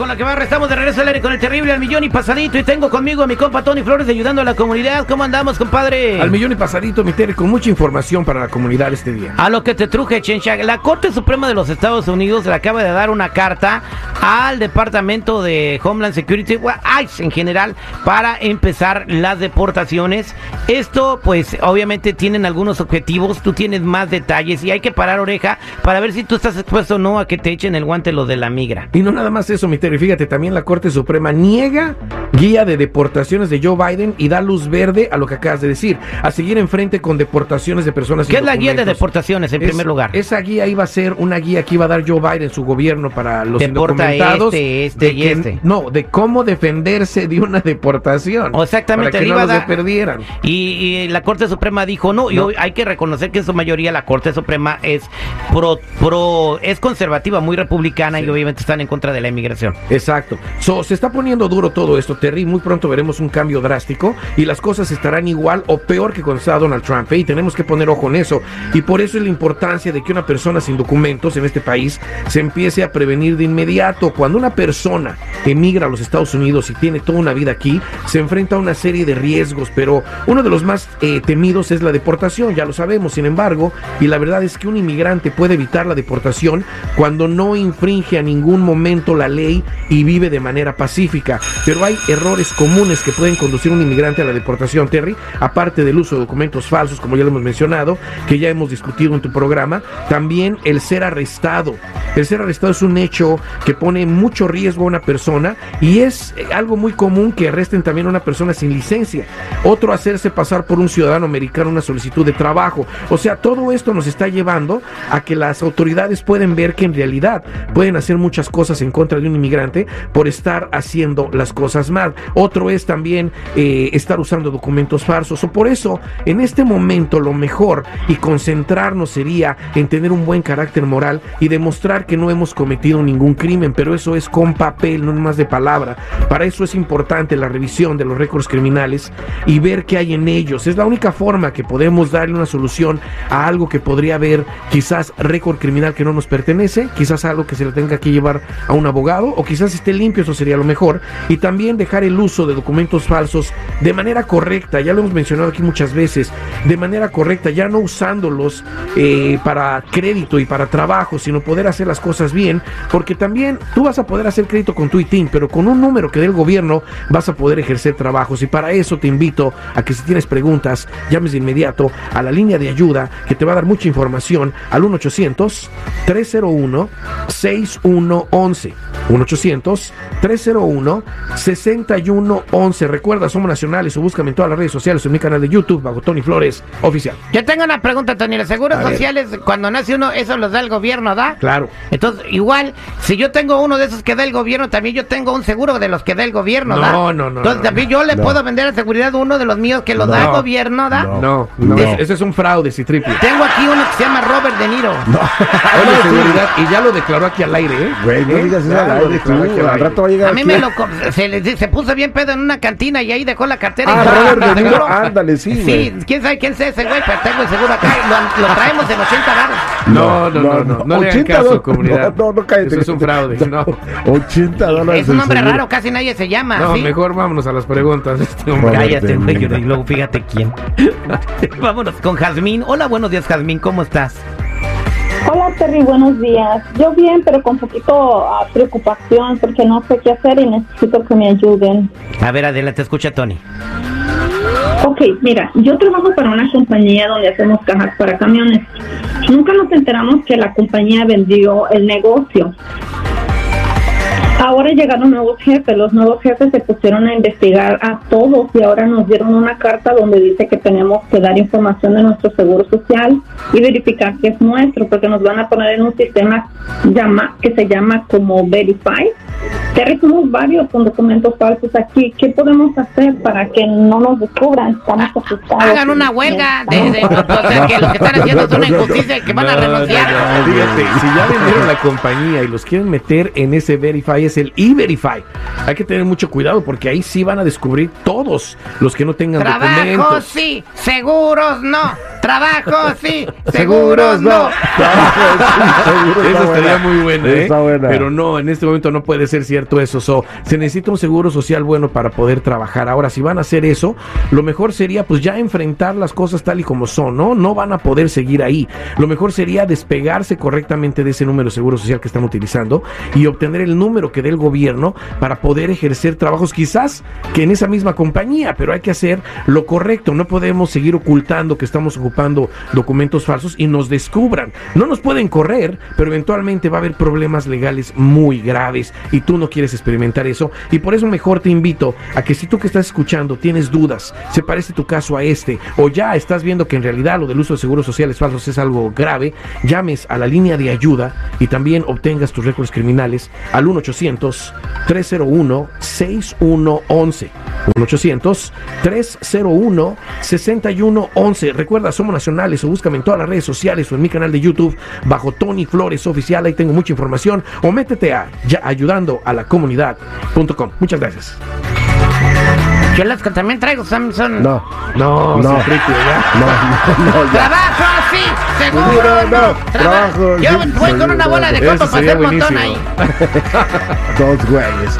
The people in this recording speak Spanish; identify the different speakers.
Speaker 1: Con la que va, estamos de regreso al aire con el terrible al millón y pasadito. Y tengo conmigo a mi compa Tony Flores ayudando a la comunidad. ¿Cómo andamos, compadre?
Speaker 2: Al millón y pasadito, mi Terry, con mucha información para la comunidad este día.
Speaker 1: A lo que te truje, Chencha. La Corte Suprema de los Estados Unidos le acaba de dar una carta al Departamento de Homeland Security, ICE en general, para empezar las deportaciones. Esto, pues, obviamente tienen algunos objetivos. Tú tienes más detalles y hay que parar oreja para ver si tú estás expuesto o no a que te echen el guante lo de la migra.
Speaker 2: Y no nada más eso, mi Terry. Fíjate, también la Corte Suprema niega guía de deportaciones de Joe Biden y da luz verde a lo que acabas de decir, a seguir enfrente con deportaciones de personas.
Speaker 1: ¿Qué es la guía de deportaciones en primer lugar?
Speaker 2: Esa guía iba a ser una guía que iba a dar Joe Biden, su gobierno, para los
Speaker 1: Deporta indocumentados. Este, este y este.
Speaker 2: No, de cómo defenderse de una deportación.
Speaker 1: exactamente.
Speaker 2: Para que no se perdieran.
Speaker 1: Y, la Corte Suprema dijo, no, y hay que reconocer que en su mayoría la Corte Suprema es pro, pro es conservativa, muy republicana y obviamente están en contra de la inmigración.
Speaker 2: Exacto. se está poniendo duro todo esto, Terry. Muy pronto veremos un cambio drástico y las cosas estarán igual o peor que cuando estaba Donald Trump. ¿eh? Y tenemos que poner ojo en eso. Y por eso es la importancia de que una persona sin documentos en este país se empiece a prevenir de inmediato. Cuando una persona emigra a los Estados Unidos y tiene toda una vida aquí, se enfrenta a una serie de riesgos, pero uno de los más eh, temidos es la deportación, ya lo sabemos, sin embargo, y la verdad es que un inmigrante puede evitar la deportación cuando no infringe a ningún momento la ley y vive de manera pacífica. Pero hay errores comunes que pueden conducir a un inmigrante a la deportación, Terry, aparte del uso de documentos falsos, como ya lo hemos mencionado, que ya hemos discutido en tu programa, también el ser arrestado. El ser arrestado es un hecho que pone mucho riesgo a una persona y es algo muy común que arresten también a una persona sin licencia. Otro, hacerse pasar por un ciudadano americano una solicitud de trabajo. O sea, todo esto nos está llevando a que las autoridades pueden ver que en realidad pueden hacer muchas cosas en contra de un inmigrante por estar haciendo las cosas mal. Otro es también eh, estar usando documentos falsos. O por eso, en este momento, lo mejor y concentrarnos sería en tener un buen carácter moral y demostrar que no hemos cometido ningún crimen, pero eso es con papel, no más de palabra. Para eso es importante la revisión de los récords criminales y ver qué hay en ellos. Es la única forma que podemos darle una solución a algo que podría haber quizás récord criminal que no nos pertenece, quizás algo que se le tenga que llevar a un abogado o quizás esté limpio, eso sería lo mejor. Y también dejar el uso de documentos falsos de manera correcta, ya lo hemos mencionado aquí muchas veces, de manera correcta, ya no usándolos eh, para crédito y para trabajo, sino poder hacer las cosas bien, porque también tú vas a poder hacer crédito con tu ITIN, pero con un número que dé el gobierno vas a poder ejercer trabajos. Y para eso te invito a que si tienes preguntas, llames de inmediato a la línea de ayuda que te va a dar mucha información al 1-800-301-6111. 1-800-301-6111. Recuerda, somos nacionales o búscame en todas las redes sociales en mi canal de YouTube bajo Tony Flores Oficial.
Speaker 1: Yo tengo una pregunta, Tony. ¿Los seguros sociales, cuando nace uno, eso los da el gobierno, da?
Speaker 2: Claro.
Speaker 1: Entonces, igual, si yo tengo uno de esos que da el gobierno, también yo tengo un seguro de los que da el gobierno, ¿da?
Speaker 2: No, no, no.
Speaker 1: Entonces, también yo le puedo vender a seguridad uno de los míos que lo da el gobierno, ¿da?
Speaker 2: No, no. Ese es un fraude, si triple.
Speaker 1: Tengo aquí uno que se llama Robert De Niro.
Speaker 2: No. Oye, seguridad, y ya lo declaró aquí al aire, ¿eh?
Speaker 3: Güey, no ¿Eh? digas eso al aire, tú. Al rato va a llegar
Speaker 1: A mí me lo... Se, se puso bien pedo en una cantina y ahí dejó la cartera.
Speaker 3: Ah,
Speaker 1: y
Speaker 3: Robert De Niro, ándale, sí,
Speaker 1: Sí, quién sabe quién es ese güey, pero tengo el seguro acá lo, lo traemos en 80 baros.
Speaker 2: No, no, no, no. No, le hagan caso, comunidad.
Speaker 3: No, no, cállate.
Speaker 2: Eso es un fraude, no.
Speaker 3: 80 dólares.
Speaker 1: Es un nombre raro, casi nadie se llama.
Speaker 2: No, mejor vámonos a las preguntas.
Speaker 1: Este Cállate, güey, y luego fíjate quién. vámonos con Jazmín. Hola, buenos días, Jazmín, ¿cómo estás?
Speaker 4: Hola Terry, buenos días. Yo bien, pero con poquito uh, preocupación porque no sé qué hacer y necesito que me ayuden.
Speaker 1: A ver, adelante, escucha Tony.
Speaker 4: Ok, mira, yo trabajo para una compañía donde hacemos cajas para camiones. Nunca nos enteramos que la compañía vendió el negocio. Ahora llegaron nuevos jefes, los nuevos jefes se pusieron a investigar a todos y ahora nos dieron una carta donde dice que tenemos que dar información de nuestro seguro social y verificar que es nuestro, porque nos van a poner en un sistema llama, que se llama como Verify. Terry, somos varios con documentos falsos aquí. ¿Qué podemos hacer para que no nos descubran? Estamos asustados.
Speaker 1: Hagan una huelga de, de, o sea, que lo que están haciendo es una injusticia y que van a renunciar.
Speaker 2: fíjate, si ya vendieron la compañía y los quieren meter en ese Verify, es el e-Verify. Hay que tener mucho cuidado porque ahí sí van a descubrir todos los que no tengan
Speaker 1: Trabajo
Speaker 2: documentos.
Speaker 1: sí, seguros no. Trabajo sí, seguros no.
Speaker 2: Eso estaría muy bueno, ¿eh? Pero no, en este momento no puede ser cierto cierto eso. So, se necesita un seguro social bueno para poder trabajar. Ahora, si van a hacer eso, lo mejor sería pues ya enfrentar las cosas tal y como son, ¿no? No van a poder seguir ahí. Lo mejor sería despegarse correctamente de ese número de seguro social que están utilizando y obtener el número que dé el gobierno para poder ejercer trabajos quizás que en esa misma compañía, pero hay que hacer lo correcto. No podemos seguir ocultando que estamos ocupando documentos falsos y nos descubran. No nos pueden correr, pero eventualmente va a haber problemas legales muy graves y tú no quieres experimentar eso. Y por eso mejor te invito a que si tú que estás escuchando tienes dudas, se parece tu caso a este, o ya estás viendo que en realidad lo del uso de seguros sociales falsos es algo grave, llames a la línea de ayuda y también obtengas tus récords criminales al 1-800-301-6111. 1-800-301-6111. Recuerda, somos nacionales o búscame en todas las redes sociales o en mi canal de YouTube bajo Tony Flores Oficial. Ahí tengo mucha información. O métete a ya ayudando a la comunidad.com. Muchas gracias.
Speaker 1: Chelas que también traigo, Samson.
Speaker 3: No,
Speaker 2: No,
Speaker 3: No.
Speaker 2: Ya.
Speaker 3: no, no, ya.
Speaker 1: Trabajo, sí, seguro.
Speaker 3: No.
Speaker 1: Trabajo.
Speaker 3: Trabajo,
Speaker 1: Yo
Speaker 3: sí,
Speaker 1: voy con una bola de copa para hacer montón ahí.
Speaker 3: Dos güeyes.